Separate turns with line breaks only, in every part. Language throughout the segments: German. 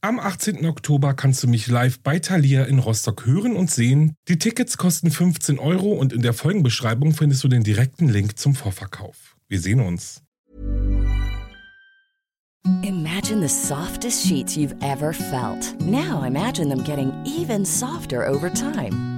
Am 18. Oktober kannst du mich live bei Thalia in Rostock hören und sehen. Die Tickets kosten 15 Euro und in der Folgenbeschreibung findest du den direkten Link zum Vorverkauf. Wir sehen uns.
Imagine the softest sheets you've ever felt. Now imagine them getting even softer over time.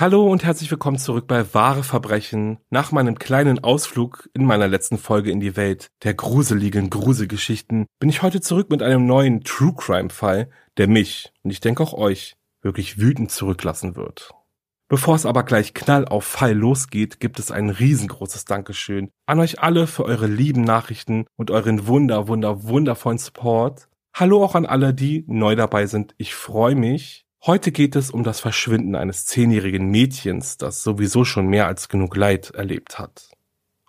Hallo und herzlich willkommen zurück bei Wahre Verbrechen. Nach meinem kleinen Ausflug in meiner letzten Folge in die Welt der gruseligen Gruselgeschichten bin ich heute zurück mit einem neuen True Crime Fall, der mich und ich denke auch euch wirklich wütend zurücklassen wird. Bevor es aber gleich knall auf Fall losgeht, gibt es ein riesengroßes Dankeschön an euch alle für eure lieben Nachrichten und euren wunder, wunder, wundervollen Support. Hallo auch an alle, die neu dabei sind. Ich freue mich. Heute geht es um das Verschwinden eines zehnjährigen Mädchens, das sowieso schon mehr als genug Leid erlebt hat.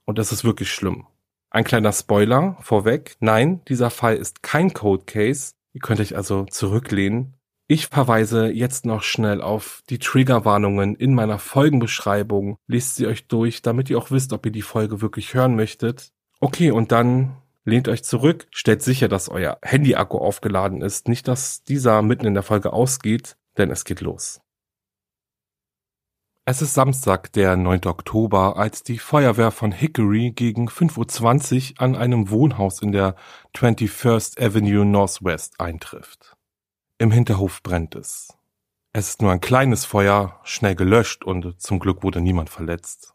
Und es ist wirklich schlimm. Ein kleiner Spoiler vorweg. Nein, dieser Fall ist kein Code Case. Ihr könnt euch also zurücklehnen. Ich verweise jetzt noch schnell auf die Triggerwarnungen in meiner Folgenbeschreibung. Lest sie euch durch, damit ihr auch wisst, ob ihr die Folge wirklich hören möchtet. Okay, und dann lehnt euch zurück, stellt sicher, dass euer Handy-Akku aufgeladen ist, nicht dass dieser mitten in der Folge ausgeht denn es geht los. Es ist Samstag, der 9. Oktober, als die Feuerwehr von Hickory gegen 5.20 Uhr an einem Wohnhaus in der 21st Avenue Northwest eintrifft. Im Hinterhof brennt es. Es ist nur ein kleines Feuer, schnell gelöscht und zum Glück wurde niemand verletzt.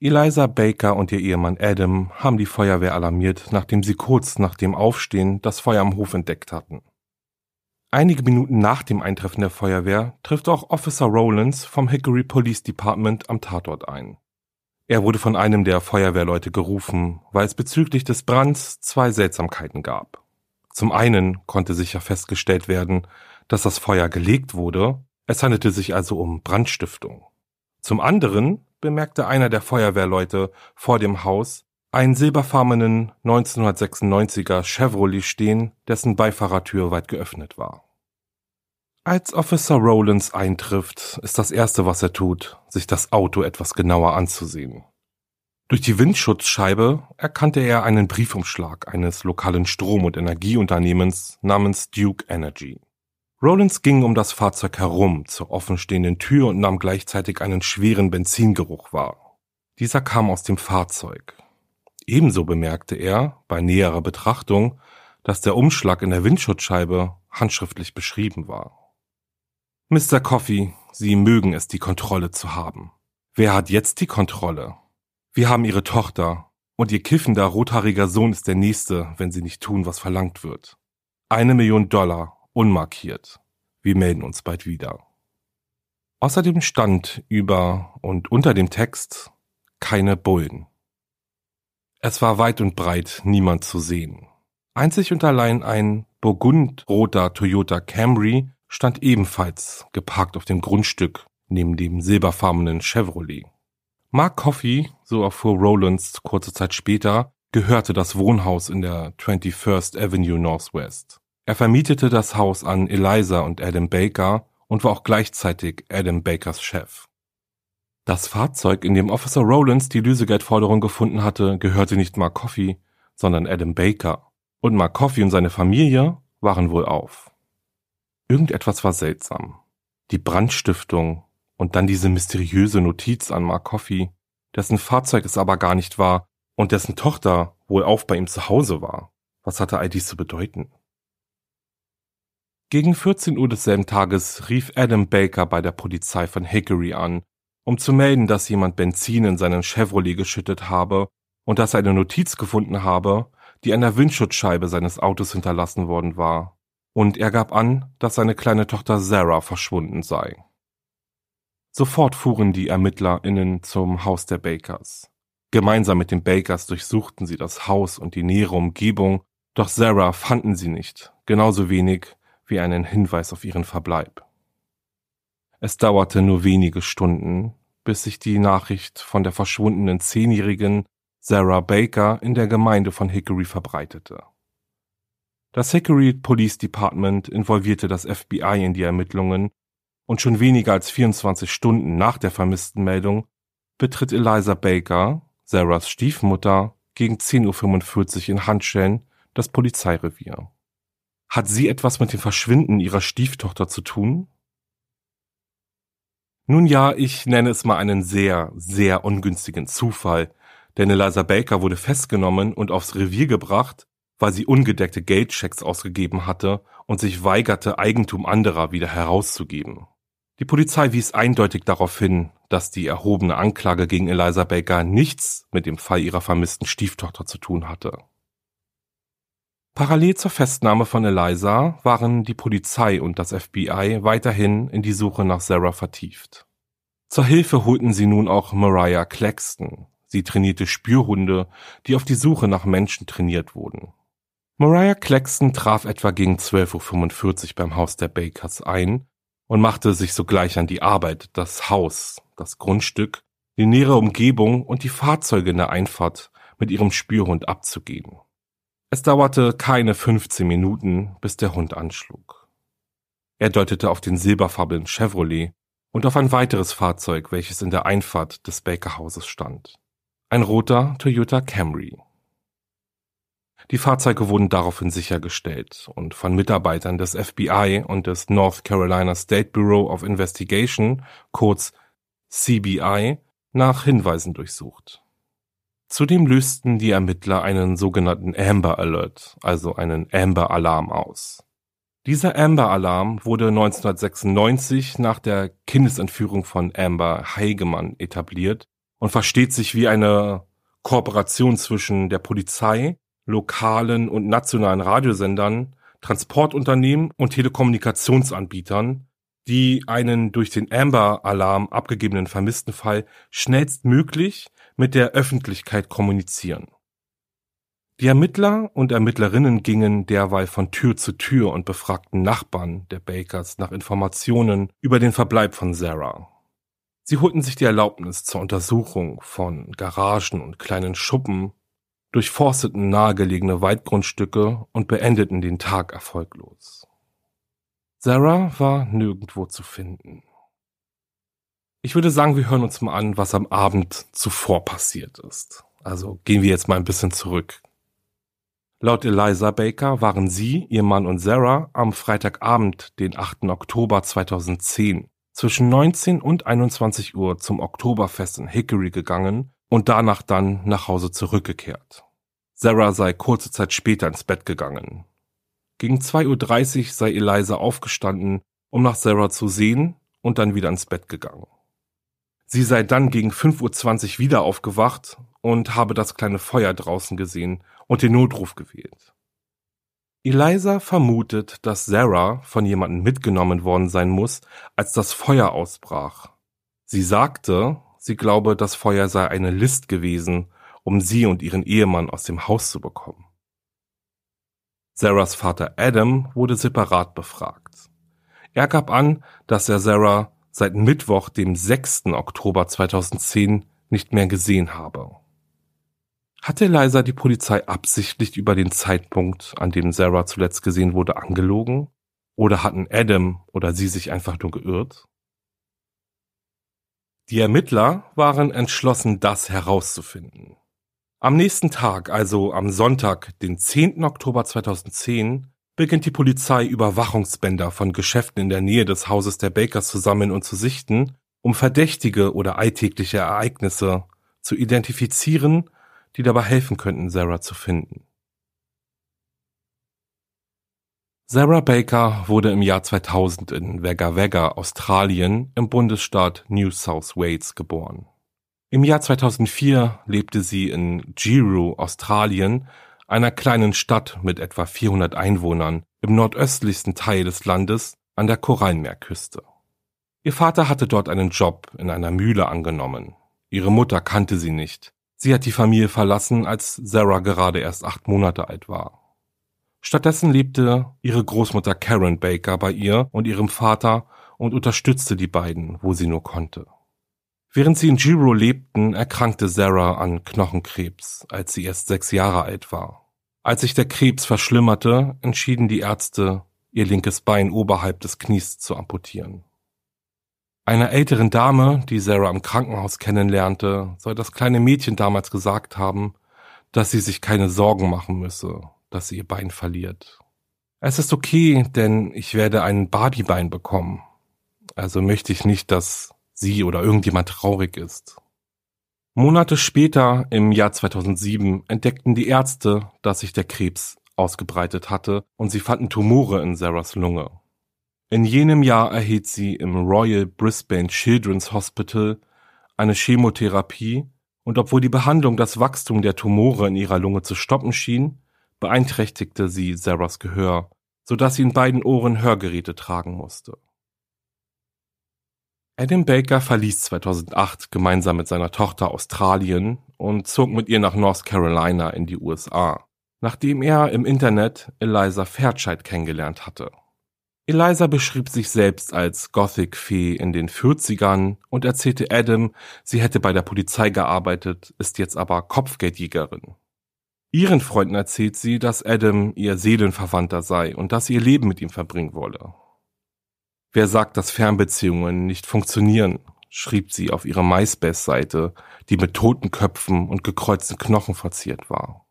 Eliza Baker und ihr Ehemann Adam haben die Feuerwehr alarmiert, nachdem sie kurz nach dem Aufstehen das Feuer am Hof entdeckt hatten. Einige Minuten nach dem Eintreffen der Feuerwehr trifft auch Officer Rowlands vom Hickory Police Department am Tatort ein. Er wurde von einem der Feuerwehrleute gerufen, weil es bezüglich des Brands zwei Seltsamkeiten gab. Zum einen konnte sicher festgestellt werden, dass das Feuer gelegt wurde, es handelte sich also um Brandstiftung. Zum anderen bemerkte einer der Feuerwehrleute vor dem Haus einen silberfarbenen 1996er Chevrolet stehen, dessen Beifahrertür weit geöffnet war. Als Officer Rowlands eintrifft, ist das erste, was er tut, sich das Auto etwas genauer anzusehen. Durch die Windschutzscheibe erkannte er einen Briefumschlag eines lokalen Strom- und Energieunternehmens namens Duke Energy. Rowlands ging um das Fahrzeug herum zur offenstehenden Tür und nahm gleichzeitig einen schweren Benzingeruch wahr. Dieser kam aus dem Fahrzeug. Ebenso bemerkte er, bei näherer Betrachtung, dass der Umschlag in der Windschutzscheibe handschriftlich beschrieben war. Mr. Coffee, Sie mögen es, die Kontrolle zu haben. Wer hat jetzt die Kontrolle? Wir haben Ihre Tochter, und Ihr kiffender, rothaariger Sohn ist der Nächste, wenn Sie nicht tun, was verlangt wird. Eine Million Dollar, unmarkiert. Wir melden uns bald wieder. Außerdem stand über und unter dem Text keine Bullen. Es war weit und breit niemand zu sehen. Einzig und allein ein burgundroter Toyota Camry stand ebenfalls geparkt auf dem Grundstück neben dem silberfarbenen Chevrolet. Mark Coffey, so erfuhr Rowlands kurze Zeit später, gehörte das Wohnhaus in der 21st Avenue Northwest. Er vermietete das Haus an Eliza und Adam Baker und war auch gleichzeitig Adam Bakers Chef. Das Fahrzeug, in dem Officer Rowlands die Lösegeldforderung gefunden hatte, gehörte nicht Mark Coffey, sondern Adam Baker. Und Mark Coffey und seine Familie waren wohl auf. Irgendetwas war seltsam. Die Brandstiftung und dann diese mysteriöse Notiz an Mark Coffey. dessen Fahrzeug es aber gar nicht war und dessen Tochter wohl auch bei ihm zu Hause war. Was hatte all dies zu bedeuten? Gegen 14 Uhr desselben Tages rief Adam Baker bei der Polizei von Hickory an, um zu melden, dass jemand Benzin in seinen Chevrolet geschüttet habe und dass er eine Notiz gefunden habe, die an der Windschutzscheibe seines Autos hinterlassen worden war. Und er gab an, dass seine kleine Tochter Sarah verschwunden sei. Sofort fuhren die ErmittlerInnen zum Haus der Bakers. Gemeinsam mit den Bakers durchsuchten sie das Haus und die nähere Umgebung, doch Sarah fanden sie nicht, genauso wenig wie einen Hinweis auf ihren Verbleib. Es dauerte nur wenige Stunden, bis sich die Nachricht von der verschwundenen Zehnjährigen Sarah Baker in der Gemeinde von Hickory verbreitete. Das Hickory Police Department involvierte das FBI in die Ermittlungen und schon weniger als 24 Stunden nach der vermissten Meldung betritt Eliza Baker, Sarahs Stiefmutter, gegen 10.45 Uhr in Handschellen das Polizeirevier. Hat sie etwas mit dem Verschwinden ihrer Stieftochter zu tun? Nun ja, ich nenne es mal einen sehr, sehr ungünstigen Zufall, denn Eliza Baker wurde festgenommen und aufs Revier gebracht, weil sie ungedeckte Geldchecks ausgegeben hatte und sich weigerte, Eigentum anderer wieder herauszugeben. Die Polizei wies eindeutig darauf hin, dass die erhobene Anklage gegen Eliza Baker nichts mit dem Fall ihrer vermissten Stieftochter zu tun hatte. Parallel zur Festnahme von Eliza waren die Polizei und das FBI weiterhin in die Suche nach Sarah vertieft. Zur Hilfe holten sie nun auch Mariah Claxton. Sie trainierte Spürhunde, die auf die Suche nach Menschen trainiert wurden. Mariah Claxton traf etwa gegen 12.45 Uhr beim Haus der Bakers ein und machte sich sogleich an die Arbeit, das Haus, das Grundstück, die nähere Umgebung und die Fahrzeuge in der Einfahrt mit ihrem Spürhund abzugehen. Es dauerte keine 15 Minuten, bis der Hund anschlug. Er deutete auf den silberfarbenen Chevrolet und auf ein weiteres Fahrzeug, welches in der Einfahrt des Baker-Hauses stand. Ein roter Toyota Camry. Die Fahrzeuge wurden daraufhin sichergestellt und von Mitarbeitern des FBI und des North Carolina State Bureau of Investigation, kurz CBI, nach Hinweisen durchsucht. Zudem lösten die Ermittler einen sogenannten Amber Alert, also einen Amber Alarm aus. Dieser Amber Alarm wurde 1996 nach der Kindesentführung von Amber Heigemann etabliert und versteht sich wie eine Kooperation zwischen der Polizei, lokalen und nationalen Radiosendern, Transportunternehmen und Telekommunikationsanbietern, die einen durch den Amber Alarm abgegebenen Vermisstenfall schnellstmöglich mit der Öffentlichkeit kommunizieren. Die Ermittler und Ermittlerinnen gingen derweil von Tür zu Tür und befragten Nachbarn der Bakers nach Informationen über den Verbleib von Sarah. Sie holten sich die Erlaubnis zur Untersuchung von Garagen und kleinen Schuppen, durchforsteten nahegelegene Waldgrundstücke und beendeten den Tag erfolglos. Sarah war nirgendwo zu finden. Ich würde sagen, wir hören uns mal an, was am Abend zuvor passiert ist. Also gehen wir jetzt mal ein bisschen zurück. Laut Eliza Baker waren sie, ihr Mann und Sarah am Freitagabend, den 8. Oktober 2010, zwischen 19 und 21 Uhr zum Oktoberfest in Hickory gegangen und danach dann nach Hause zurückgekehrt. Sarah sei kurze Zeit später ins Bett gegangen. Gegen 2.30 Uhr sei Eliza aufgestanden, um nach Sarah zu sehen und dann wieder ins Bett gegangen. Sie sei dann gegen 5.20 Uhr wieder aufgewacht und habe das kleine Feuer draußen gesehen und den Notruf gewählt. Eliza vermutet, dass Sarah von jemandem mitgenommen worden sein muss, als das Feuer ausbrach. Sie sagte, sie glaube, das Feuer sei eine List gewesen, um sie und ihren Ehemann aus dem Haus zu bekommen. Sarahs Vater Adam wurde separat befragt. Er gab an, dass er Sarah seit Mittwoch, dem 6. Oktober 2010 nicht mehr gesehen habe. Hatte Eliza die Polizei absichtlich über den Zeitpunkt, an dem Sarah zuletzt gesehen wurde, angelogen? Oder hatten Adam oder sie sich einfach nur geirrt? Die Ermittler waren entschlossen, das herauszufinden. Am nächsten Tag, also am Sonntag, den 10. Oktober 2010, beginnt die Polizei Überwachungsbänder von Geschäften in der Nähe des Hauses der Bakers zu sammeln und zu sichten, um verdächtige oder alltägliche Ereignisse zu identifizieren, die dabei helfen könnten, Sarah zu finden. Sarah Baker wurde im Jahr 2000 in Wagga Wagga, Australien im Bundesstaat New South Wales geboren. Im Jahr 2004 lebte sie in Giru, Australien, einer kleinen Stadt mit etwa 400 Einwohnern im nordöstlichsten Teil des Landes an der Korallenmeerküste. Ihr Vater hatte dort einen Job in einer Mühle angenommen. Ihre Mutter kannte sie nicht. Sie hat die Familie verlassen, als Sarah gerade erst acht Monate alt war. Stattdessen lebte ihre Großmutter Karen Baker bei ihr und ihrem Vater und unterstützte die beiden, wo sie nur konnte. Während sie in Giro lebten, erkrankte Sarah an Knochenkrebs, als sie erst sechs Jahre alt war. Als sich der Krebs verschlimmerte, entschieden die Ärzte, ihr linkes Bein oberhalb des Knies zu amputieren. Einer älteren Dame, die Sarah im Krankenhaus kennenlernte, soll das kleine Mädchen damals gesagt haben, dass sie sich keine Sorgen machen müsse, dass sie ihr Bein verliert. Es ist okay, denn ich werde ein Barbiebein bekommen. Also möchte ich nicht, dass sie oder irgendjemand traurig ist. Monate später, im Jahr 2007, entdeckten die Ärzte, dass sich der Krebs ausgebreitet hatte und sie fanden Tumore in Sarahs Lunge. In jenem Jahr erhielt sie im Royal Brisbane Children's Hospital eine Chemotherapie und obwohl die Behandlung das Wachstum der Tumore in ihrer Lunge zu stoppen schien, beeinträchtigte sie Sarahs Gehör, so dass sie in beiden Ohren Hörgeräte tragen musste. Adam Baker verließ 2008 gemeinsam mit seiner Tochter Australien und zog mit ihr nach North Carolina in die USA, nachdem er im Internet Eliza Fairchild kennengelernt hatte. Eliza beschrieb sich selbst als Gothic-Fee in den 40ern und erzählte Adam, sie hätte bei der Polizei gearbeitet, ist jetzt aber Kopfgeldjägerin. Ihren Freunden erzählt sie, dass Adam ihr Seelenverwandter sei und dass sie ihr Leben mit ihm verbringen wolle. Wer sagt, dass Fernbeziehungen nicht funktionieren? schrieb sie auf ihrer MySpace-Seite, die mit toten Köpfen und gekreuzten Knochen verziert war.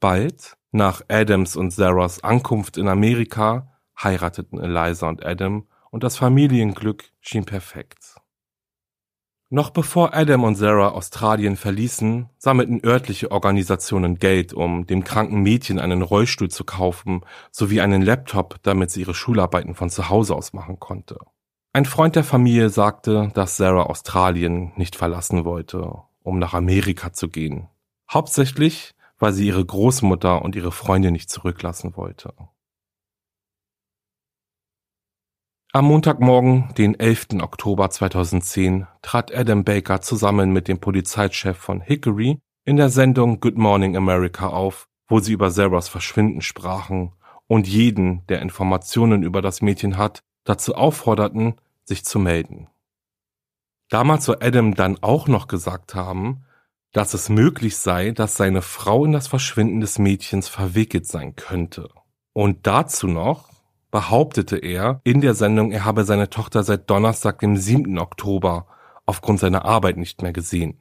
Bald, nach Adams und Sarahs Ankunft in Amerika, heirateten Eliza und Adam und das Familienglück schien perfekt. Noch bevor Adam und Sarah Australien verließen, sammelten örtliche Organisationen Geld, um dem kranken Mädchen einen Rollstuhl zu kaufen, sowie einen Laptop, damit sie ihre Schularbeiten von zu Hause aus machen konnte. Ein Freund der Familie sagte, dass Sarah Australien nicht verlassen wollte, um nach Amerika zu gehen. Hauptsächlich, weil sie ihre Großmutter und ihre Freunde nicht zurücklassen wollte. Am Montagmorgen, den 11. Oktober 2010, trat Adam Baker zusammen mit dem Polizeichef von Hickory in der Sendung Good Morning America auf, wo sie über Sarahs Verschwinden sprachen und jeden, der Informationen über das Mädchen hat, dazu aufforderten, sich zu melden. Damals soll Adam dann auch noch gesagt haben, dass es möglich sei, dass seine Frau in das Verschwinden des Mädchens verwickelt sein könnte. Und dazu noch, behauptete er in der Sendung, er habe seine Tochter seit Donnerstag, dem 7. Oktober, aufgrund seiner Arbeit nicht mehr gesehen.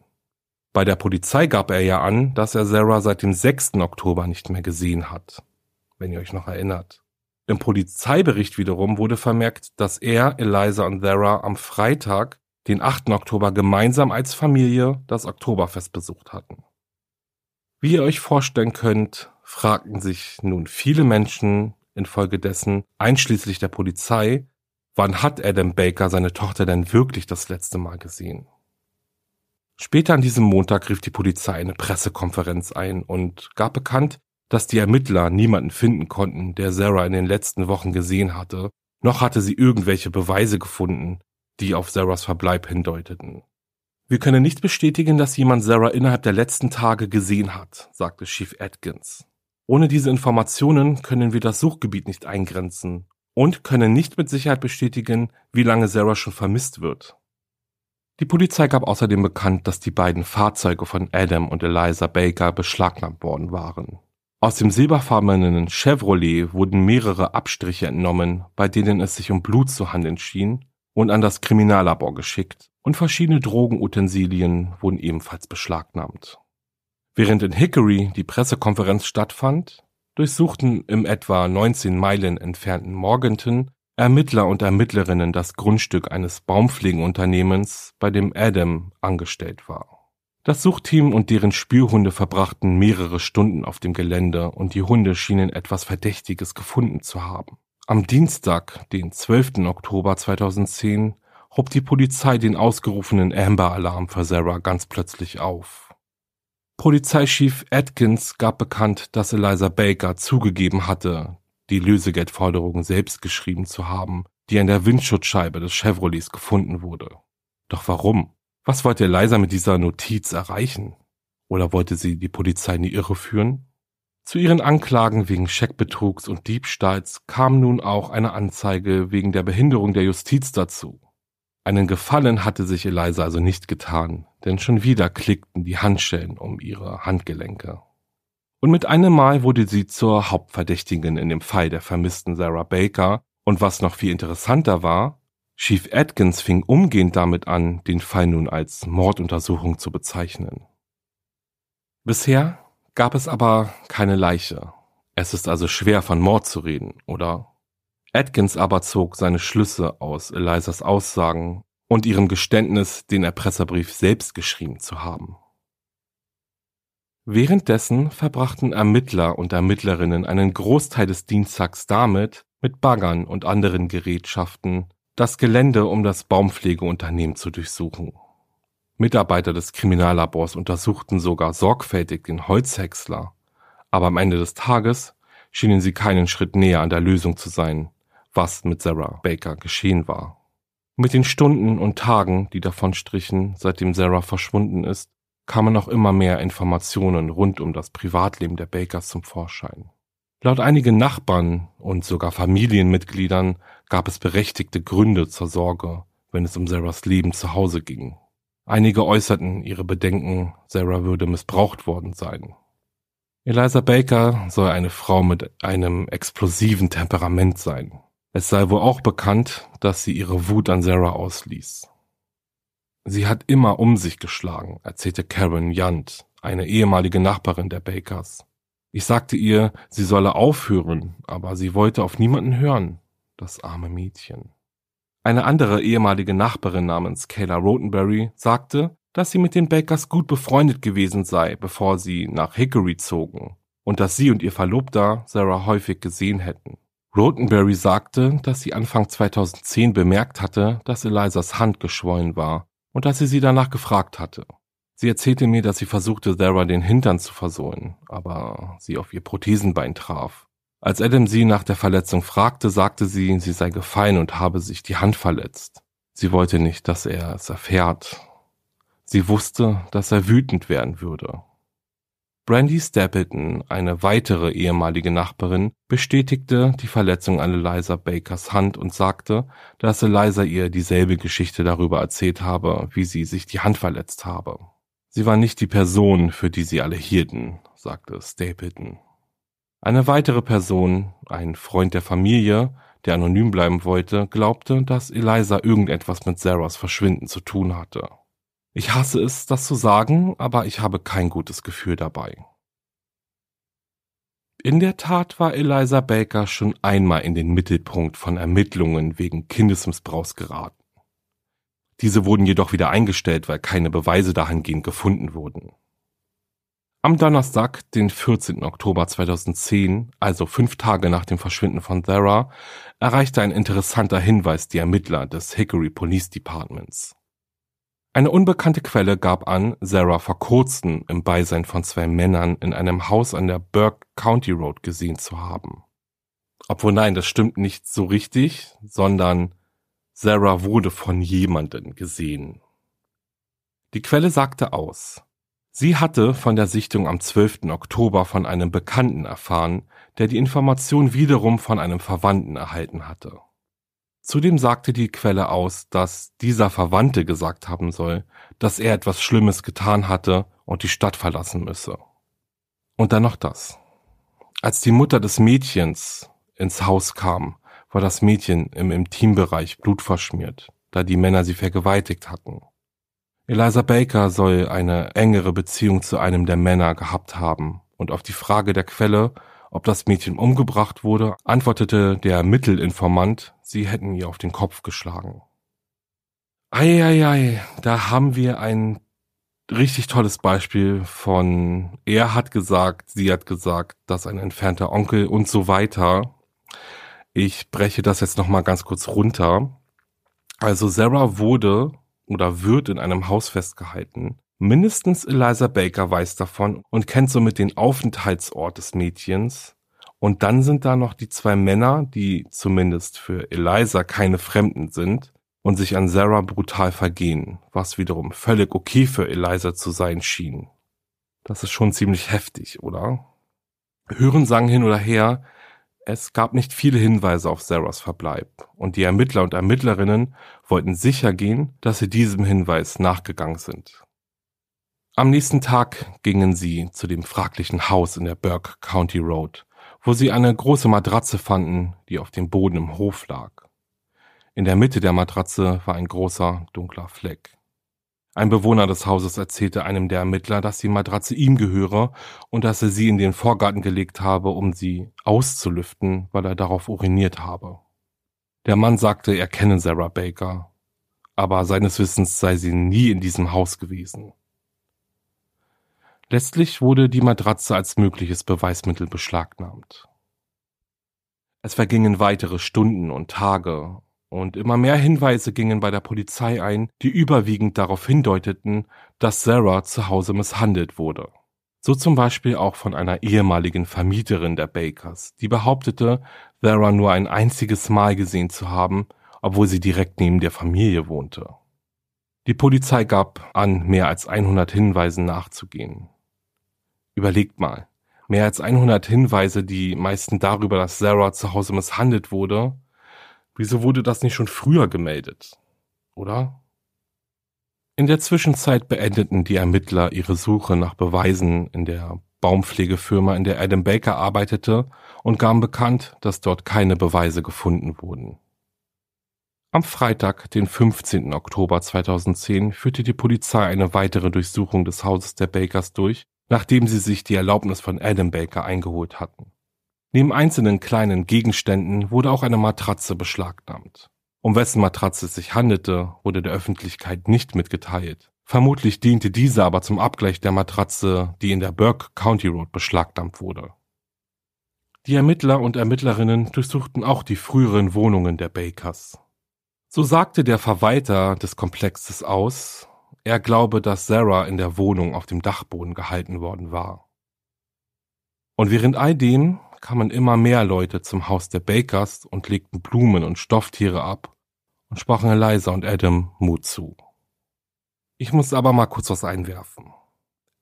Bei der Polizei gab er ja an, dass er Sarah seit dem 6. Oktober nicht mehr gesehen hat, wenn ihr euch noch erinnert. Im Polizeibericht wiederum wurde vermerkt, dass er, Eliza und Sarah am Freitag, den 8. Oktober, gemeinsam als Familie das Oktoberfest besucht hatten. Wie ihr euch vorstellen könnt, fragten sich nun viele Menschen, infolgedessen, einschließlich der Polizei, wann hat Adam Baker seine Tochter denn wirklich das letzte Mal gesehen? Später an diesem Montag rief die Polizei eine Pressekonferenz ein und gab bekannt, dass die Ermittler niemanden finden konnten, der Sarah in den letzten Wochen gesehen hatte, noch hatte sie irgendwelche Beweise gefunden, die auf Sarahs Verbleib hindeuteten. Wir können nicht bestätigen, dass jemand Sarah innerhalb der letzten Tage gesehen hat, sagte Chief Atkins. Ohne diese Informationen können wir das Suchgebiet nicht eingrenzen und können nicht mit Sicherheit bestätigen, wie lange Sarah schon vermisst wird. Die Polizei gab außerdem bekannt, dass die beiden Fahrzeuge von Adam und Eliza Baker beschlagnahmt worden waren. Aus dem silberfarbenen Chevrolet wurden mehrere Abstriche entnommen, bei denen es sich um Blut zu handeln schien, und an das Kriminallabor geschickt, und verschiedene Drogenutensilien wurden ebenfalls beschlagnahmt. Während in Hickory die Pressekonferenz stattfand, durchsuchten im etwa 19 Meilen entfernten Morganton Ermittler und Ermittlerinnen das Grundstück eines Baumpflegenunternehmens, bei dem Adam angestellt war. Das Suchteam und deren Spürhunde verbrachten mehrere Stunden auf dem Gelände und die Hunde schienen etwas Verdächtiges gefunden zu haben. Am Dienstag, den 12. Oktober 2010, hob die Polizei den ausgerufenen Amber-Alarm für Sarah ganz plötzlich auf. Polizeichef Atkins gab bekannt, dass Eliza Baker zugegeben hatte, die Lösegeldforderung selbst geschrieben zu haben, die an der Windschutzscheibe des Chevrolets gefunden wurde. Doch warum? Was wollte Eliza mit dieser Notiz erreichen? Oder wollte sie die Polizei in die Irre führen? Zu ihren Anklagen wegen Scheckbetrugs und Diebstahls kam nun auch eine Anzeige wegen der Behinderung der Justiz dazu. Einen Gefallen hatte sich Eliza also nicht getan, denn schon wieder klickten die Handschellen um ihre Handgelenke. Und mit einem Mal wurde sie zur Hauptverdächtigen in dem Fall der vermissten Sarah Baker, und was noch viel interessanter war, Chief Atkins fing umgehend damit an, den Fall nun als Morduntersuchung zu bezeichnen. Bisher gab es aber keine Leiche. Es ist also schwer von Mord zu reden, oder? Atkins aber zog seine Schlüsse aus Elisas Aussagen und ihrem Geständnis, den Erpresserbrief selbst geschrieben zu haben. Währenddessen verbrachten Ermittler und Ermittlerinnen einen Großteil des Dienstags damit, mit Baggern und anderen Gerätschaften das Gelände um das Baumpflegeunternehmen zu durchsuchen. Mitarbeiter des Kriminallabors untersuchten sogar sorgfältig den Holzhäcksler, aber am Ende des Tages schienen sie keinen Schritt näher an der Lösung zu sein, was mit Sarah Baker geschehen war. Mit den Stunden und Tagen, die davon strichen, seitdem Sarah verschwunden ist, kamen noch immer mehr Informationen rund um das Privatleben der Bakers zum Vorschein. Laut einigen Nachbarn und sogar Familienmitgliedern gab es berechtigte Gründe zur Sorge, wenn es um Sarahs Leben zu Hause ging. Einige äußerten ihre Bedenken, Sarah würde missbraucht worden sein. Eliza Baker soll eine Frau mit einem explosiven Temperament sein. Es sei wohl auch bekannt, dass sie ihre Wut an Sarah ausließ. Sie hat immer um sich geschlagen, erzählte Karen Yant, eine ehemalige Nachbarin der Bakers. Ich sagte ihr, sie solle aufhören, aber sie wollte auf niemanden hören, das arme Mädchen. Eine andere ehemalige Nachbarin namens Kayla Rotenberry sagte, dass sie mit den Bakers gut befreundet gewesen sei, bevor sie nach Hickory zogen, und dass sie und ihr Verlobter Sarah häufig gesehen hätten. Rotenberry sagte, dass sie Anfang 2010 bemerkt hatte, dass Elisas Hand geschwollen war und dass sie sie danach gefragt hatte. Sie erzählte mir, dass sie versuchte, Sarah den Hintern zu versohlen, aber sie auf ihr Prothesenbein traf. Als Adam sie nach der Verletzung fragte, sagte sie, sie sei gefallen und habe sich die Hand verletzt. Sie wollte nicht, dass er es erfährt. Sie wusste, dass er wütend werden würde. Brandy Stapleton, eine weitere ehemalige Nachbarin, bestätigte die Verletzung an Eliza Bakers Hand und sagte, dass Eliza ihr dieselbe Geschichte darüber erzählt habe, wie sie sich die Hand verletzt habe. Sie war nicht die Person, für die sie alle hielten, sagte Stapleton. Eine weitere Person, ein Freund der Familie, der anonym bleiben wollte, glaubte, dass Eliza irgendetwas mit Sarahs Verschwinden zu tun hatte. Ich hasse es, das zu sagen, aber ich habe kein gutes Gefühl dabei. In der Tat war Eliza Baker schon einmal in den Mittelpunkt von Ermittlungen wegen Kindesmissbrauchs geraten. Diese wurden jedoch wieder eingestellt, weil keine Beweise dahingehend gefunden wurden. Am Donnerstag, den 14. Oktober 2010, also fünf Tage nach dem Verschwinden von Zara, erreichte ein interessanter Hinweis die Ermittler des Hickory Police Departments. Eine unbekannte Quelle gab an, Sarah vor kurzem im Beisein von zwei Männern in einem Haus an der Burke County Road gesehen zu haben. Obwohl nein, das stimmt nicht so richtig, sondern Sarah wurde von jemandem gesehen. Die Quelle sagte aus. Sie hatte von der Sichtung am 12. Oktober von einem Bekannten erfahren, der die Information wiederum von einem Verwandten erhalten hatte. Zudem sagte die Quelle aus, dass dieser Verwandte gesagt haben soll, dass er etwas Schlimmes getan hatte und die Stadt verlassen müsse. Und dann noch das. Als die Mutter des Mädchens ins Haus kam, war das Mädchen im Intimbereich blutverschmiert, da die Männer sie vergewaltigt hatten. Eliza Baker soll eine engere Beziehung zu einem der Männer gehabt haben, und auf die Frage der Quelle, ob das Mädchen umgebracht wurde, antwortete der Mittelinformant, sie hätten ihr auf den Kopf geschlagen. Eieiei, da haben wir ein richtig tolles Beispiel von, er hat gesagt, sie hat gesagt, dass ein entfernter Onkel und so weiter. Ich breche das jetzt nochmal ganz kurz runter. Also Sarah wurde oder wird in einem Haus festgehalten. Mindestens Eliza Baker weiß davon und kennt somit den Aufenthaltsort des Mädchens. Und dann sind da noch die zwei Männer, die zumindest für Eliza keine Fremden sind und sich an Sarah brutal vergehen, was wiederum völlig okay für Eliza zu sein schien. Das ist schon ziemlich heftig, oder? Hören sagen hin oder her, es gab nicht viele Hinweise auf Sarahs Verbleib und die Ermittler und Ermittlerinnen wollten sicher gehen, dass sie diesem Hinweis nachgegangen sind. Am nächsten Tag gingen sie zu dem fraglichen Haus in der Burke County Road, wo sie eine große Matratze fanden, die auf dem Boden im Hof lag. In der Mitte der Matratze war ein großer, dunkler Fleck. Ein Bewohner des Hauses erzählte einem der Ermittler, dass die Matratze ihm gehöre und dass er sie in den Vorgarten gelegt habe, um sie auszulüften, weil er darauf uriniert habe. Der Mann sagte, er kenne Sarah Baker, aber seines Wissens sei sie nie in diesem Haus gewesen. Letztlich wurde die Matratze als mögliches Beweismittel beschlagnahmt. Es vergingen weitere Stunden und Tage und immer mehr Hinweise gingen bei der Polizei ein, die überwiegend darauf hindeuteten, dass Sarah zu Hause misshandelt wurde. So zum Beispiel auch von einer ehemaligen Vermieterin der Bakers, die behauptete, Sarah nur ein einziges Mal gesehen zu haben, obwohl sie direkt neben der Familie wohnte. Die Polizei gab an, mehr als 100 Hinweisen nachzugehen. Überlegt mal, mehr als 100 Hinweise, die meisten darüber, dass Sarah zu Hause misshandelt wurde, Wieso wurde das nicht schon früher gemeldet? Oder? In der Zwischenzeit beendeten die Ermittler ihre Suche nach Beweisen in der Baumpflegefirma, in der Adam Baker arbeitete, und gaben bekannt, dass dort keine Beweise gefunden wurden. Am Freitag, den 15. Oktober 2010, führte die Polizei eine weitere Durchsuchung des Hauses der Bakers durch, nachdem sie sich die Erlaubnis von Adam Baker eingeholt hatten. Neben einzelnen kleinen Gegenständen wurde auch eine Matratze beschlagnahmt. Um wessen Matratze es sich handelte, wurde der Öffentlichkeit nicht mitgeteilt. Vermutlich diente diese aber zum Abgleich der Matratze, die in der Burke County Road beschlagnahmt wurde. Die Ermittler und Ermittlerinnen durchsuchten auch die früheren Wohnungen der Bakers. So sagte der Verwalter des Komplexes aus, er glaube, dass Sarah in der Wohnung auf dem Dachboden gehalten worden war. Und während all dem kamen immer mehr Leute zum Haus der Bakers und legten Blumen und Stofftiere ab und sprachen Eliza und Adam Mut zu. Ich muss aber mal kurz was einwerfen.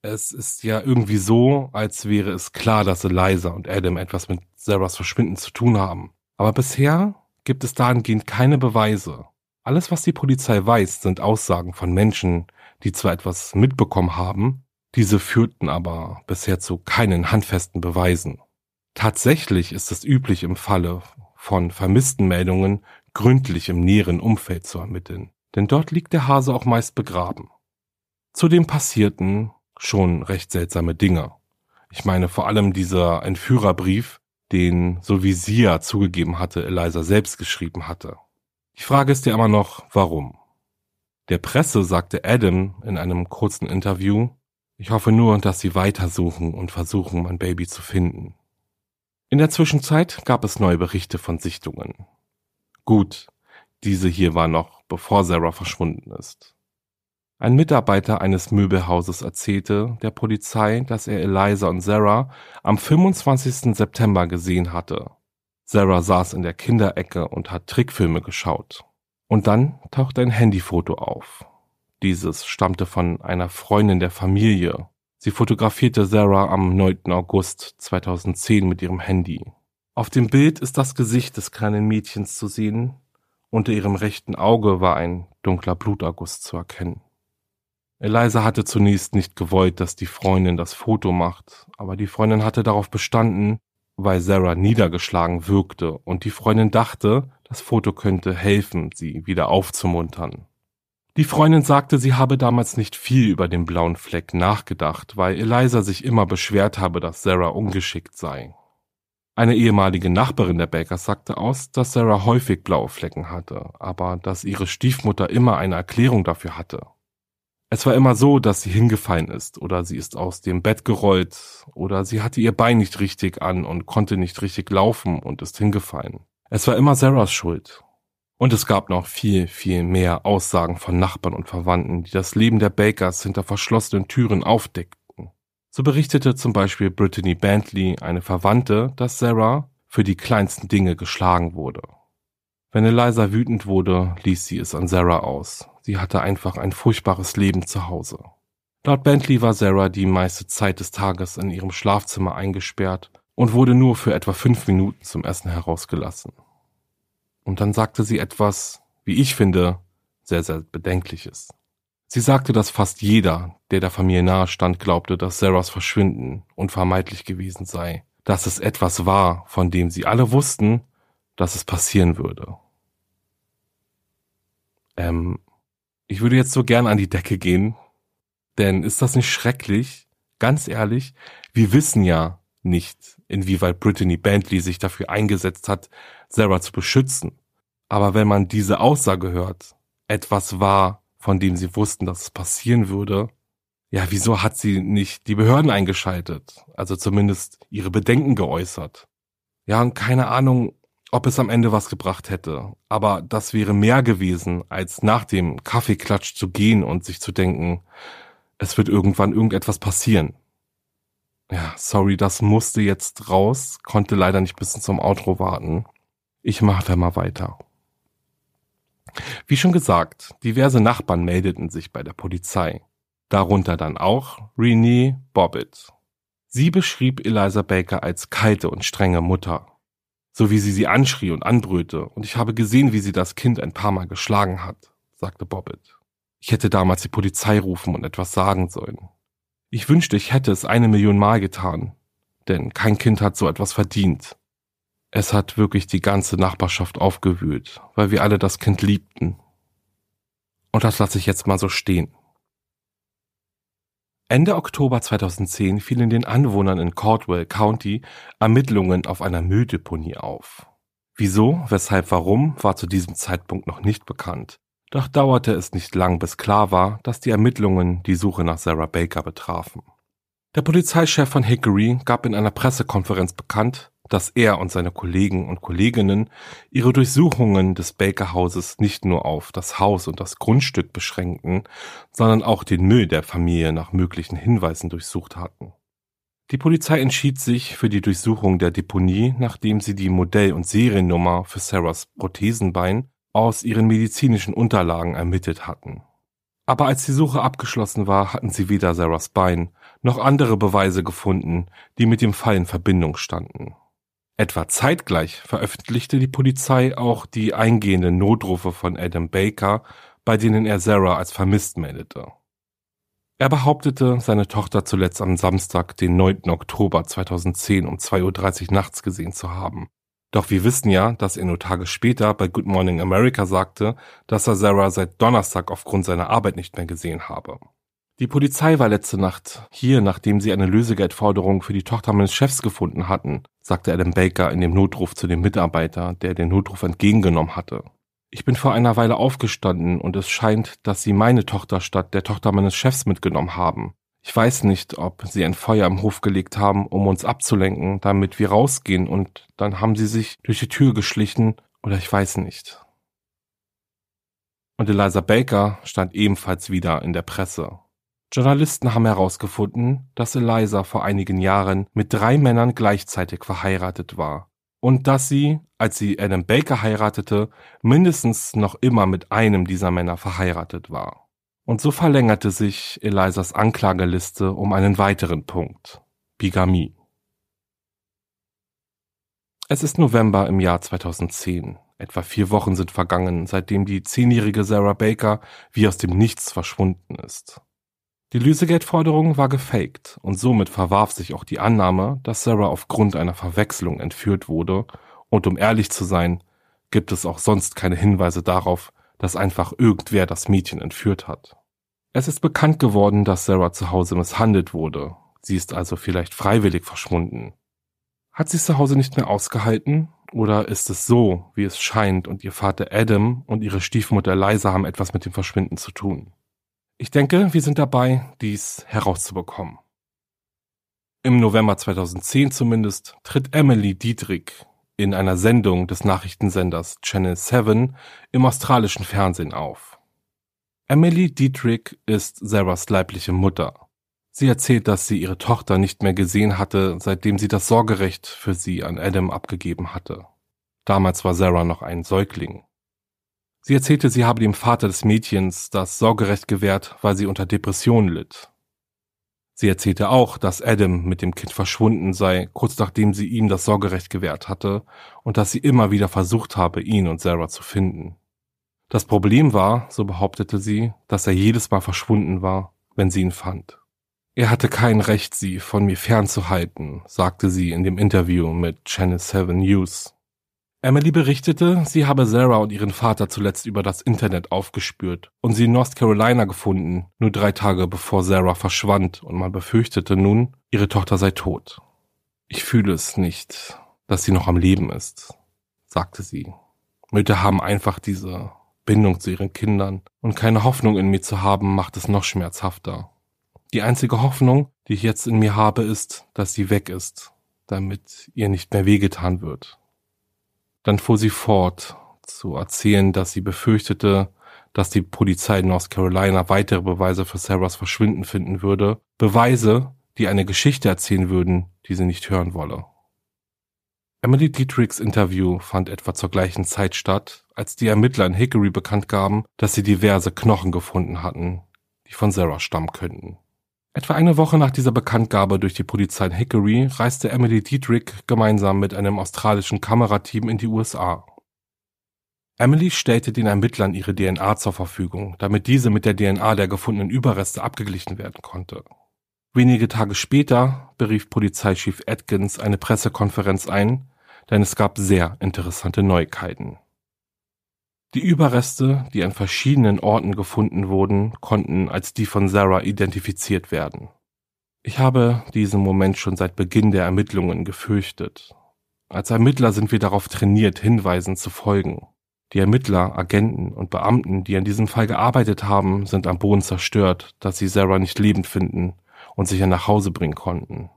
Es ist ja irgendwie so, als wäre es klar, dass Eliza und Adam etwas mit Sarahs Verschwinden zu tun haben. Aber bisher gibt es dahingehend keine Beweise. Alles, was die Polizei weiß, sind Aussagen von Menschen, die zwar etwas mitbekommen haben, diese führten aber bisher zu keinen handfesten Beweisen. Tatsächlich ist es üblich im Falle von vermissten Meldungen gründlich im näheren Umfeld zu ermitteln, denn dort liegt der Hase auch meist begraben. Zudem passierten schon recht seltsame Dinge. Ich meine vor allem dieser Entführerbrief, den, so wie sie ja zugegeben hatte, Eliza selbst geschrieben hatte. Die Frage ist ja immer noch, warum? Der Presse sagte Adam in einem kurzen Interview, ich hoffe nur, dass sie weitersuchen und versuchen, mein Baby zu finden. In der Zwischenzeit gab es neue Berichte von Sichtungen. Gut, diese hier war noch, bevor Sarah verschwunden ist. Ein Mitarbeiter eines Möbelhauses erzählte der Polizei, dass er Eliza und Sarah am 25. September gesehen hatte. Sarah saß in der Kinderecke und hat Trickfilme geschaut. Und dann tauchte ein Handyfoto auf. Dieses stammte von einer Freundin der Familie Sie fotografierte Sarah am 9. August 2010 mit ihrem Handy. Auf dem Bild ist das Gesicht des kleinen Mädchens zu sehen. Unter ihrem rechten Auge war ein dunkler Bluterguss zu erkennen. Eliza hatte zunächst nicht gewollt, dass die Freundin das Foto macht, aber die Freundin hatte darauf bestanden, weil Sarah niedergeschlagen wirkte und die Freundin dachte, das Foto könnte helfen, sie wieder aufzumuntern. Die Freundin sagte, sie habe damals nicht viel über den blauen Fleck nachgedacht, weil Eliza sich immer beschwert habe, dass Sarah ungeschickt sei. Eine ehemalige Nachbarin der Bakers sagte aus, dass Sarah häufig blaue Flecken hatte, aber dass ihre Stiefmutter immer eine Erklärung dafür hatte. Es war immer so, dass sie hingefallen ist oder sie ist aus dem Bett gerollt oder sie hatte ihr Bein nicht richtig an und konnte nicht richtig laufen und ist hingefallen. Es war immer Sarahs Schuld. Und es gab noch viel, viel mehr Aussagen von Nachbarn und Verwandten, die das Leben der Bakers hinter verschlossenen Türen aufdeckten. So berichtete zum Beispiel Brittany Bentley, eine Verwandte, dass Sarah für die kleinsten Dinge geschlagen wurde. Wenn Eliza wütend wurde, ließ sie es an Sarah aus. Sie hatte einfach ein furchtbares Leben zu Hause. Laut Bentley war Sarah die meiste Zeit des Tages in ihrem Schlafzimmer eingesperrt und wurde nur für etwa fünf Minuten zum Essen herausgelassen. Und dann sagte sie etwas, wie ich finde, sehr, sehr bedenkliches. Sie sagte, dass fast jeder, der der Familie nahe stand, glaubte, dass Sarahs Verschwinden unvermeidlich gewesen sei, dass es etwas war, von dem sie alle wussten, dass es passieren würde. Ähm, ich würde jetzt so gern an die Decke gehen, denn ist das nicht schrecklich? Ganz ehrlich, wir wissen ja nicht, inwieweit Brittany Bentley sich dafür eingesetzt hat, Sarah zu beschützen. Aber wenn man diese Aussage hört, etwas war, von dem sie wussten, dass es passieren würde, ja, wieso hat sie nicht die Behörden eingeschaltet? Also zumindest ihre Bedenken geäußert. Ja, und keine Ahnung, ob es am Ende was gebracht hätte. Aber das wäre mehr gewesen, als nach dem Kaffeeklatsch zu gehen und sich zu denken, es wird irgendwann irgendetwas passieren. Ja, sorry, das musste jetzt raus, konnte leider nicht bis zum Outro warten. Ich mache da mal weiter. Wie schon gesagt, diverse Nachbarn meldeten sich bei der Polizei. Darunter dann auch Renee Bobbitt. Sie beschrieb Eliza Baker als kalte und strenge Mutter so wie sie sie anschrie und anbrüllte, und ich habe gesehen, wie sie das Kind ein paar Mal geschlagen hat, sagte Bobbitt. Ich hätte damals die Polizei rufen und etwas sagen sollen. Ich wünschte, ich hätte es eine Million Mal getan, denn kein Kind hat so etwas verdient. Es hat wirklich die ganze Nachbarschaft aufgewühlt, weil wir alle das Kind liebten. Und das lasse ich jetzt mal so stehen. Ende Oktober 2010 fielen den Anwohnern in Caldwell County Ermittlungen auf einer Mülldeponie auf. Wieso, weshalb, warum war zu diesem Zeitpunkt noch nicht bekannt. Doch dauerte es nicht lang, bis klar war, dass die Ermittlungen die Suche nach Sarah Baker betrafen. Der Polizeichef von Hickory gab in einer Pressekonferenz bekannt, dass er und seine Kollegen und Kolleginnen ihre Durchsuchungen des Baker Hauses nicht nur auf das Haus und das Grundstück beschränkten, sondern auch den Müll der Familie nach möglichen Hinweisen durchsucht hatten. Die Polizei entschied sich für die Durchsuchung der Deponie, nachdem sie die Modell- und Seriennummer für Sarahs Prothesenbein aus ihren medizinischen Unterlagen ermittelt hatten. Aber als die Suche abgeschlossen war, hatten sie weder Sarahs Bein noch andere Beweise gefunden, die mit dem Fall in Verbindung standen. Etwa zeitgleich veröffentlichte die Polizei auch die eingehenden Notrufe von Adam Baker, bei denen er Sarah als vermisst meldete. Er behauptete, seine Tochter zuletzt am Samstag, den 9. Oktober 2010 um 2.30 Uhr nachts gesehen zu haben. Doch wir wissen ja, dass er nur Tage später bei Good Morning America sagte, dass er Sarah seit Donnerstag aufgrund seiner Arbeit nicht mehr gesehen habe. Die Polizei war letzte Nacht hier, nachdem sie eine Lösegeldforderung für die Tochter meines Chefs gefunden hatten, sagte Adam Baker in dem Notruf zu dem Mitarbeiter, der den Notruf entgegengenommen hatte. Ich bin vor einer Weile aufgestanden und es scheint, dass sie meine Tochter statt der Tochter meines Chefs mitgenommen haben. Ich weiß nicht, ob sie ein Feuer im Hof gelegt haben, um uns abzulenken, damit wir rausgehen und dann haben sie sich durch die Tür geschlichen oder ich weiß nicht. Und Eliza Baker stand ebenfalls wieder in der Presse. Journalisten haben herausgefunden, dass Eliza vor einigen Jahren mit drei Männern gleichzeitig verheiratet war und dass sie, als sie Adam Baker heiratete, mindestens noch immer mit einem dieser Männer verheiratet war. Und so verlängerte sich Elizas Anklageliste um einen weiteren Punkt. Bigamie. Es ist November im Jahr 2010. Etwa vier Wochen sind vergangen, seitdem die zehnjährige Sarah Baker wie aus dem Nichts verschwunden ist. Die Lösegeldforderung war gefaked und somit verwarf sich auch die Annahme, dass Sarah aufgrund einer Verwechslung entführt wurde und um ehrlich zu sein, gibt es auch sonst keine Hinweise darauf, dass einfach irgendwer das Mädchen entführt hat. Es ist bekannt geworden, dass Sarah zu Hause misshandelt wurde. Sie ist also vielleicht freiwillig verschwunden. Hat sie zu Hause nicht mehr ausgehalten? Oder ist es so, wie es scheint, und ihr Vater Adam und ihre Stiefmutter Liza haben etwas mit dem Verschwinden zu tun? Ich denke, wir sind dabei, dies herauszubekommen. Im November 2010 zumindest tritt Emily Dietrich in einer Sendung des Nachrichtensenders Channel 7 im australischen Fernsehen auf. Emily Dietrich ist Sarahs leibliche Mutter. Sie erzählt, dass sie ihre Tochter nicht mehr gesehen hatte, seitdem sie das Sorgerecht für sie an Adam abgegeben hatte. Damals war Sarah noch ein Säugling. Sie erzählte, sie habe dem Vater des Mädchens das Sorgerecht gewährt, weil sie unter Depressionen litt. Sie erzählte auch, dass Adam mit dem Kind verschwunden sei, kurz nachdem sie ihm das Sorgerecht gewährt hatte, und dass sie immer wieder versucht habe, ihn und Sarah zu finden. Das Problem war, so behauptete sie, dass er jedes Mal verschwunden war, wenn sie ihn fand. Er hatte kein Recht, sie von mir fernzuhalten, sagte sie in dem Interview mit Channel 7 News. Emily berichtete, sie habe Sarah und ihren Vater zuletzt über das Internet aufgespürt und sie in North Carolina gefunden, nur drei Tage bevor Sarah verschwand und man befürchtete nun, ihre Tochter sei tot. Ich fühle es nicht, dass sie noch am Leben ist, sagte sie. Mütter haben einfach diese Bindung zu ihren Kindern und keine Hoffnung in mir zu haben, macht es noch schmerzhafter. Die einzige Hoffnung, die ich jetzt in mir habe, ist, dass sie weg ist, damit ihr nicht mehr wehgetan wird. Dann fuhr sie fort zu erzählen, dass sie befürchtete, dass die Polizei in North Carolina weitere Beweise für Sarahs Verschwinden finden würde. Beweise, die eine Geschichte erzählen würden, die sie nicht hören wolle. Emily Dietrichs Interview fand etwa zur gleichen Zeit statt, als die Ermittler in Hickory bekannt gaben, dass sie diverse Knochen gefunden hatten, die von Sarah stammen könnten. Etwa eine Woche nach dieser Bekanntgabe durch die Polizei in Hickory reiste Emily Dietrich gemeinsam mit einem australischen Kamerateam in die USA. Emily stellte den Ermittlern ihre DNA zur Verfügung, damit diese mit der DNA der gefundenen Überreste abgeglichen werden konnte. Wenige Tage später berief Polizeichef Atkins eine Pressekonferenz ein, denn es gab sehr interessante Neuigkeiten. Die Überreste, die an verschiedenen Orten gefunden wurden, konnten als die von Sarah identifiziert werden. Ich habe diesen Moment schon seit Beginn der Ermittlungen gefürchtet. Als Ermittler sind wir darauf trainiert, Hinweisen zu folgen. Die Ermittler, Agenten und Beamten, die an diesem Fall gearbeitet haben, sind am Boden zerstört, dass sie Sarah nicht lebend finden und sicher nach Hause bringen konnten.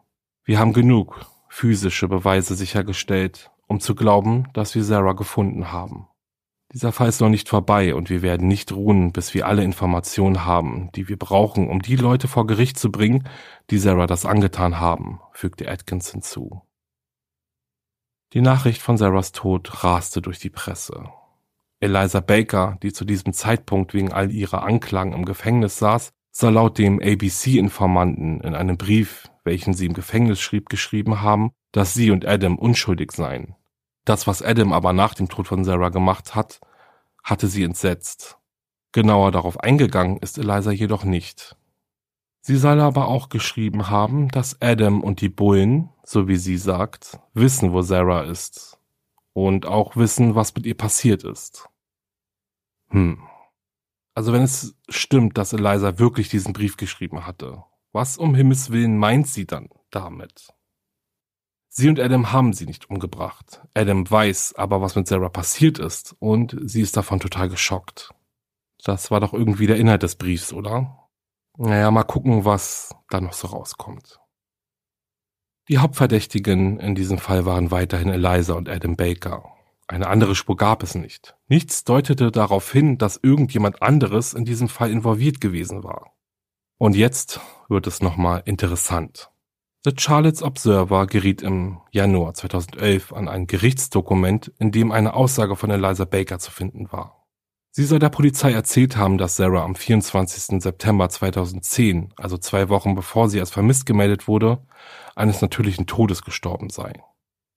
Wir haben genug physische Beweise sichergestellt, um zu glauben, dass wir Sarah gefunden haben. Dieser Fall ist noch nicht vorbei und wir werden nicht ruhen, bis wir alle Informationen haben, die wir brauchen, um die Leute vor Gericht zu bringen, die Sarah das angetan haben, fügte Atkins hinzu. Die Nachricht von Sarahs Tod raste durch die Presse. Eliza Baker, die zu diesem Zeitpunkt wegen all ihrer Anklagen im Gefängnis saß, soll laut dem ABC-Informanten in einem Brief, welchen sie im Gefängnis schrieb, geschrieben haben, dass sie und Adam unschuldig seien. Das, was Adam aber nach dem Tod von Sarah gemacht hat, hatte sie entsetzt. Genauer darauf eingegangen ist Eliza jedoch nicht. Sie soll aber auch geschrieben haben, dass Adam und die Bullen, so wie sie sagt, wissen, wo Sarah ist. Und auch wissen, was mit ihr passiert ist. Hm. Also wenn es stimmt, dass Eliza wirklich diesen Brief geschrieben hatte, was um Himmels willen meint sie dann damit? Sie und Adam haben sie nicht umgebracht. Adam weiß aber, was mit Sarah passiert ist und sie ist davon total geschockt. Das war doch irgendwie der Inhalt des Briefs, oder? Naja, mal gucken, was da noch so rauskommt. Die Hauptverdächtigen in diesem Fall waren weiterhin Eliza und Adam Baker. Eine andere Spur gab es nicht. Nichts deutete darauf hin, dass irgendjemand anderes in diesem Fall involviert gewesen war. Und jetzt wird es nochmal interessant. The Charlotte's Observer geriet im Januar 2011 an ein Gerichtsdokument, in dem eine Aussage von Eliza Baker zu finden war. Sie soll der Polizei erzählt haben, dass Sarah am 24. September 2010, also zwei Wochen bevor sie als vermisst gemeldet wurde, eines natürlichen Todes gestorben sei.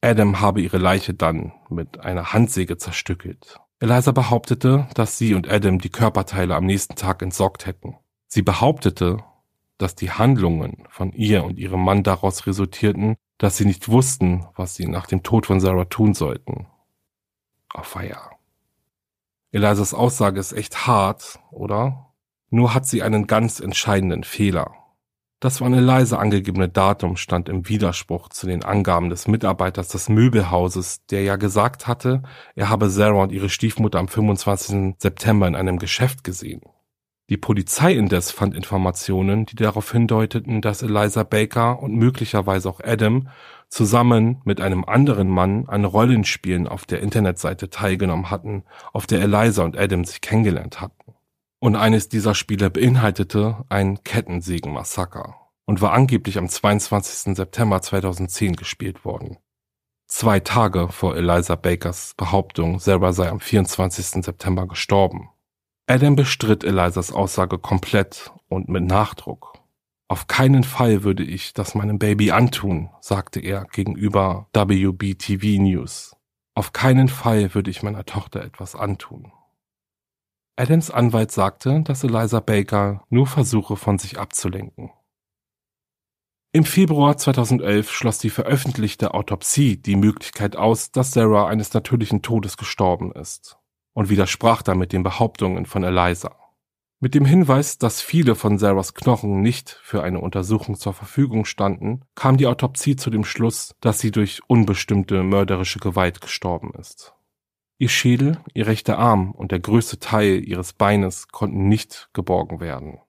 Adam habe ihre Leiche dann mit einer Handsäge zerstückelt. Eliza behauptete, dass sie und Adam die Körperteile am nächsten Tag entsorgt hätten. Sie behauptete, dass die Handlungen von ihr und ihrem Mann daraus resultierten, dass sie nicht wussten, was sie nach dem Tod von Sarah tun sollten. Auf Feier. Elisas Aussage ist echt hart, oder? Nur hat sie einen ganz entscheidenden Fehler. Das von Eliza angegebene Datum stand im Widerspruch zu den Angaben des Mitarbeiters des Möbelhauses, der ja gesagt hatte, er habe Sarah und ihre Stiefmutter am 25. September in einem Geschäft gesehen. Die Polizei indes fand Informationen, die darauf hindeuteten, dass Eliza Baker und möglicherweise auch Adam zusammen mit einem anderen Mann an Rollenspielen auf der Internetseite teilgenommen hatten, auf der Eliza und Adam sich kennengelernt hatten. Und eines dieser Spiele beinhaltete ein Kettensägen-Massaker und war angeblich am 22. September 2010 gespielt worden. Zwei Tage vor Eliza Bakers Behauptung, Sarah sei am 24. September gestorben. Adam bestritt Elizas Aussage komplett und mit Nachdruck. Auf keinen Fall würde ich das meinem Baby antun, sagte er gegenüber WBTV News. Auf keinen Fall würde ich meiner Tochter etwas antun. Adams Anwalt sagte, dass Eliza Baker nur versuche, von sich abzulenken. Im Februar 2011 schloss die veröffentlichte Autopsie die Möglichkeit aus, dass Sarah eines natürlichen Todes gestorben ist und widersprach damit den Behauptungen von Eliza. Mit dem Hinweis, dass viele von Sarahs Knochen nicht für eine Untersuchung zur Verfügung standen, kam die Autopsie zu dem Schluss, dass sie durch unbestimmte mörderische Gewalt gestorben ist. Ihr Schädel, ihr rechter Arm und der größte Teil ihres Beines konnten nicht geborgen werden.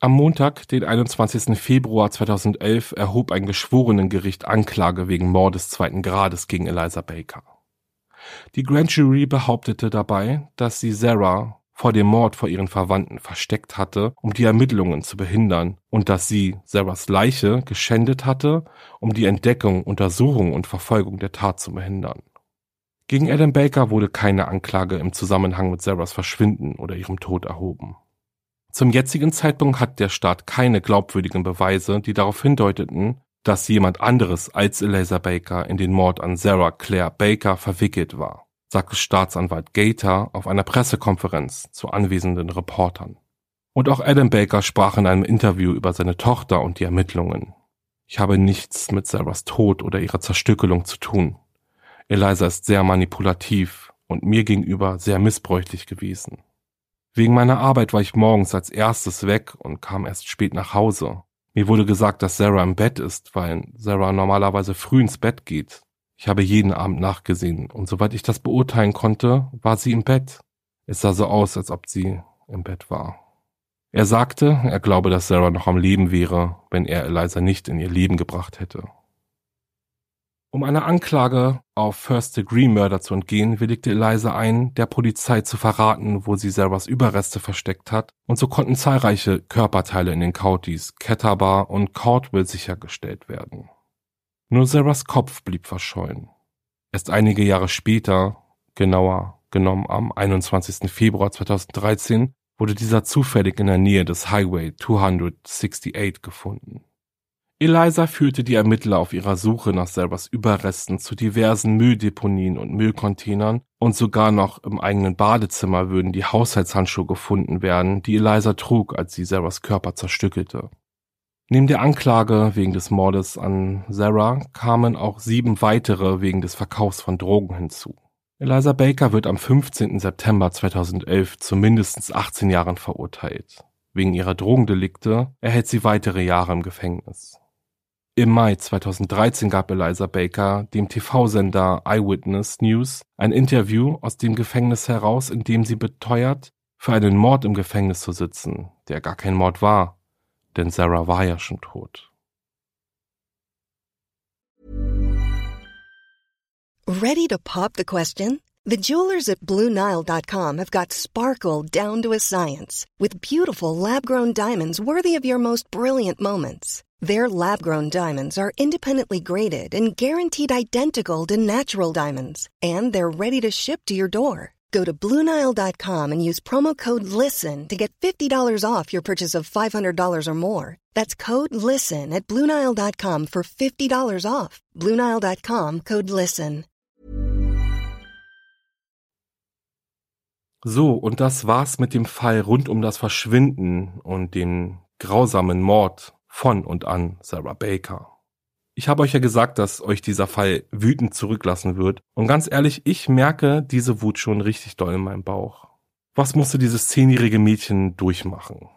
Am Montag, den 21. Februar 2011, erhob ein Geschworenengericht Anklage wegen Mordes zweiten Grades gegen Eliza Baker. Die Grand Jury behauptete dabei, dass sie Sarah vor dem Mord vor ihren Verwandten versteckt hatte, um die Ermittlungen zu behindern, und dass sie Sarahs Leiche geschändet hatte, um die Entdeckung, Untersuchung und Verfolgung der Tat zu behindern. Gegen Adam Baker wurde keine Anklage im Zusammenhang mit Sarahs Verschwinden oder ihrem Tod erhoben. Zum jetzigen Zeitpunkt hat der Staat keine glaubwürdigen Beweise, die darauf hindeuteten, dass jemand anderes als Eliza Baker in den Mord an Sarah Claire Baker verwickelt war sagte Staatsanwalt Gator auf einer Pressekonferenz zu anwesenden Reportern. Und auch Adam Baker sprach in einem Interview über seine Tochter und die Ermittlungen. Ich habe nichts mit Sarahs Tod oder ihrer Zerstückelung zu tun. Eliza ist sehr manipulativ und mir gegenüber sehr missbräuchlich gewesen. Wegen meiner Arbeit war ich morgens als erstes weg und kam erst spät nach Hause. Mir wurde gesagt, dass Sarah im Bett ist, weil Sarah normalerweise früh ins Bett geht. Ich habe jeden Abend nachgesehen, und soweit ich das beurteilen konnte, war sie im Bett. Es sah so aus, als ob sie im Bett war. Er sagte, er glaube, dass Sarah noch am Leben wäre, wenn er Eliza nicht in ihr Leben gebracht hätte. Um einer Anklage auf First-Degree-Murder zu entgehen, willigte Eliza ein, der Polizei zu verraten, wo sie Sarahs Überreste versteckt hat, und so konnten zahlreiche Körperteile in den Counties Catawba und Caldwell sichergestellt werden. Nur Sarahs Kopf blieb verschollen. Erst einige Jahre später, genauer genommen am 21. Februar 2013, wurde dieser zufällig in der Nähe des Highway 268 gefunden. Eliza führte die Ermittler auf ihrer Suche nach Sarahs Überresten zu diversen Mülldeponien und Müllcontainern und sogar noch im eigenen Badezimmer würden die Haushaltshandschuhe gefunden werden, die Eliza trug, als sie Sarahs Körper zerstückelte. Neben der Anklage wegen des Mordes an Sarah kamen auch sieben weitere wegen des Verkaufs von Drogen hinzu. Eliza Baker wird am 15. September 2011 zu mindestens 18 Jahren verurteilt. Wegen ihrer Drogendelikte erhält sie weitere Jahre im Gefängnis. Im Mai 2013 gab Eliza Baker dem TV-Sender Eyewitness News ein Interview aus dem Gefängnis heraus, in dem sie beteuert, für einen Mord im Gefängnis zu sitzen, der gar kein Mord war, denn Sarah war ja schon tot.
Ready to pop the question? The jewelers at BlueNile.com have got sparkle down to a science with beautiful lab-grown diamonds worthy of your most brilliant moments. Their lab-grown diamonds are independently graded and guaranteed identical to natural diamonds, and they're ready to ship to your door. Go to Bluenile.com and use promo code LISTEN to get $50 off your purchase of $500 or more. That's code LISTEN at Bluenile.com for $50 off. Bluenile.com code LISTEN.
So, und das war's mit dem Fall rund um das Verschwinden und den grausamen Mord von und an Sarah Baker. Ich habe euch ja gesagt, dass euch dieser Fall wütend zurücklassen wird. Und ganz ehrlich, ich merke diese Wut schon richtig doll in meinem Bauch. Was musste dieses zehnjährige Mädchen durchmachen?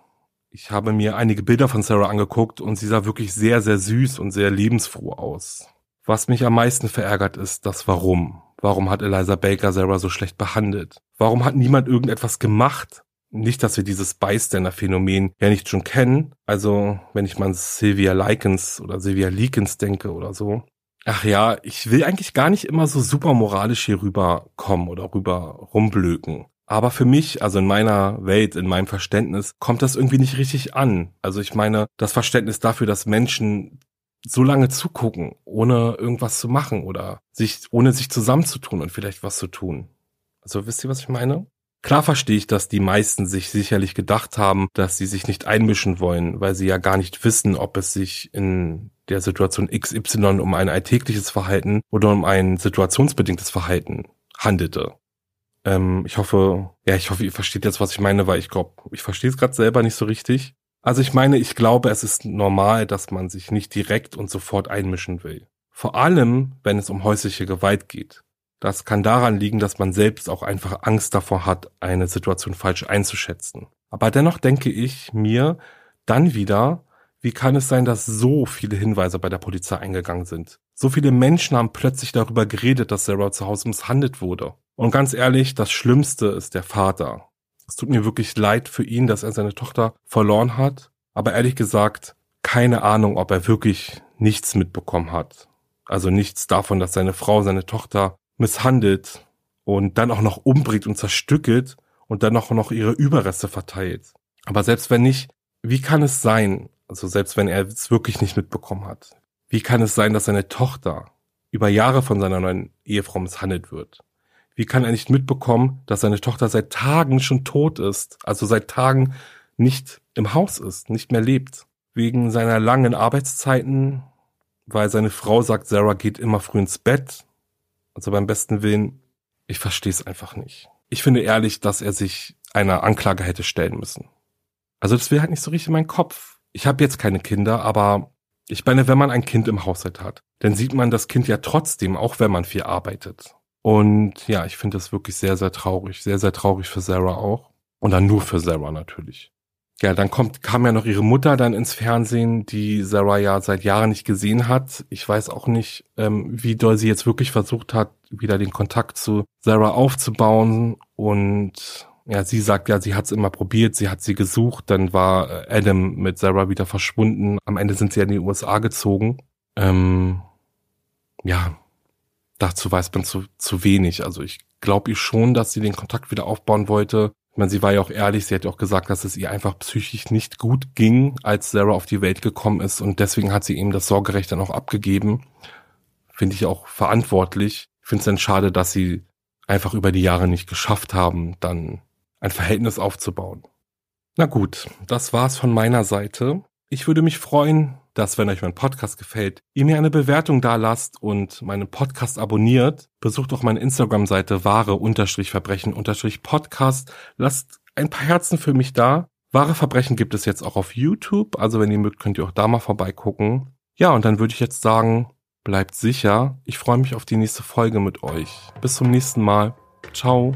Ich habe mir einige Bilder von Sarah angeguckt und sie sah wirklich sehr, sehr süß und sehr lebensfroh aus. Was mich am meisten verärgert ist das Warum. Warum hat Eliza Baker Sarah so schlecht behandelt? Warum hat niemand irgendetwas gemacht? Nicht, dass wir dieses Bystander-Phänomen ja nicht schon kennen. Also, wenn ich mal an Sylvia Likens oder Sylvia Likens denke oder so. Ach ja, ich will eigentlich gar nicht immer so super moralisch hier rüberkommen oder rüber rumblöken. Aber für mich, also in meiner Welt, in meinem Verständnis, kommt das irgendwie nicht richtig an. Also ich meine, das Verständnis dafür, dass Menschen so lange zugucken, ohne irgendwas zu machen oder sich, ohne sich zusammenzutun und vielleicht was zu tun. Also wisst ihr, was ich meine? Klar verstehe ich, dass die meisten sich sicherlich gedacht haben, dass sie sich nicht einmischen wollen, weil sie ja gar nicht wissen, ob es sich in der Situation XY um ein alltägliches Verhalten oder um ein situationsbedingtes Verhalten handelte. Ähm, ich hoffe, ja, ich hoffe, ihr versteht jetzt, was ich meine, weil ich glaube, ich verstehe es gerade selber nicht so richtig. Also ich meine, ich glaube, es ist normal, dass man sich nicht direkt und sofort einmischen will. Vor allem, wenn es um häusliche Gewalt geht. Das kann daran liegen, dass man selbst auch einfach Angst davor hat, eine Situation falsch einzuschätzen. Aber dennoch denke ich mir dann wieder, wie kann es sein, dass so viele Hinweise bei der Polizei eingegangen sind? So viele Menschen haben plötzlich darüber geredet, dass Sarah zu Hause misshandelt wurde. Und ganz ehrlich, das Schlimmste ist der Vater. Es tut mir wirklich leid für ihn, dass er seine Tochter verloren hat. Aber ehrlich gesagt, keine Ahnung, ob er wirklich nichts mitbekommen hat. Also nichts davon, dass seine Frau seine Tochter misshandelt und dann auch noch umbringt und zerstückelt und dann auch noch ihre Überreste verteilt. Aber selbst wenn nicht, wie kann es sein, also selbst wenn er es wirklich nicht mitbekommen hat, wie kann es sein, dass seine Tochter über Jahre von seiner neuen Ehefrau misshandelt wird? Wie kann er nicht mitbekommen, dass seine Tochter seit Tagen schon tot ist, also seit Tagen nicht im Haus ist, nicht mehr lebt? Wegen seiner langen Arbeitszeiten, weil seine Frau sagt, Sarah geht immer früh ins Bett also beim besten Willen, ich verstehe es einfach nicht. Ich finde ehrlich, dass er sich einer Anklage hätte stellen müssen. Also das will halt nicht so richtig in meinen Kopf. Ich habe jetzt keine Kinder, aber ich meine, wenn man ein Kind im Haushalt hat, dann sieht man das Kind ja trotzdem, auch wenn man viel arbeitet. Und ja, ich finde das wirklich sehr, sehr traurig. Sehr, sehr traurig für Sarah auch. Und dann nur für Sarah natürlich. Ja, dann kommt, kam ja noch ihre Mutter dann ins Fernsehen, die Sarah ja seit Jahren nicht gesehen hat. Ich weiß auch nicht, ähm, wie doll sie jetzt wirklich versucht hat, wieder den Kontakt zu Sarah aufzubauen. Und ja, sie sagt ja, sie hat es immer probiert, sie hat sie gesucht, dann war äh, Adam mit Sarah wieder verschwunden. Am Ende sind sie in die USA gezogen. Ähm, ja, dazu weiß man zu, zu wenig. Also ich glaube ich schon, dass sie den Kontakt wieder aufbauen wollte. Meine, sie war ja auch ehrlich, sie hat ja auch gesagt, dass es ihr einfach psychisch nicht gut ging, als Sarah auf die Welt gekommen ist und deswegen hat sie ihm das Sorgerecht dann auch abgegeben. Finde ich auch verantwortlich. Ich finde es dann schade, dass sie einfach über die Jahre nicht geschafft haben, dann ein Verhältnis aufzubauen. Na gut, das war's von meiner Seite. Ich würde mich freuen, dass, wenn euch mein Podcast gefällt, ihr mir eine Bewertung da lasst und meinen Podcast abonniert. Besucht auch meine Instagram-Seite wahre-verbrechen-podcast. Lasst ein paar Herzen für mich da. Wahre Verbrechen gibt es jetzt auch auf YouTube, also wenn ihr mögt, könnt ihr auch da mal vorbeigucken. Ja, und dann würde ich jetzt sagen, bleibt sicher. Ich freue mich auf die nächste Folge mit euch. Bis zum nächsten Mal. Ciao.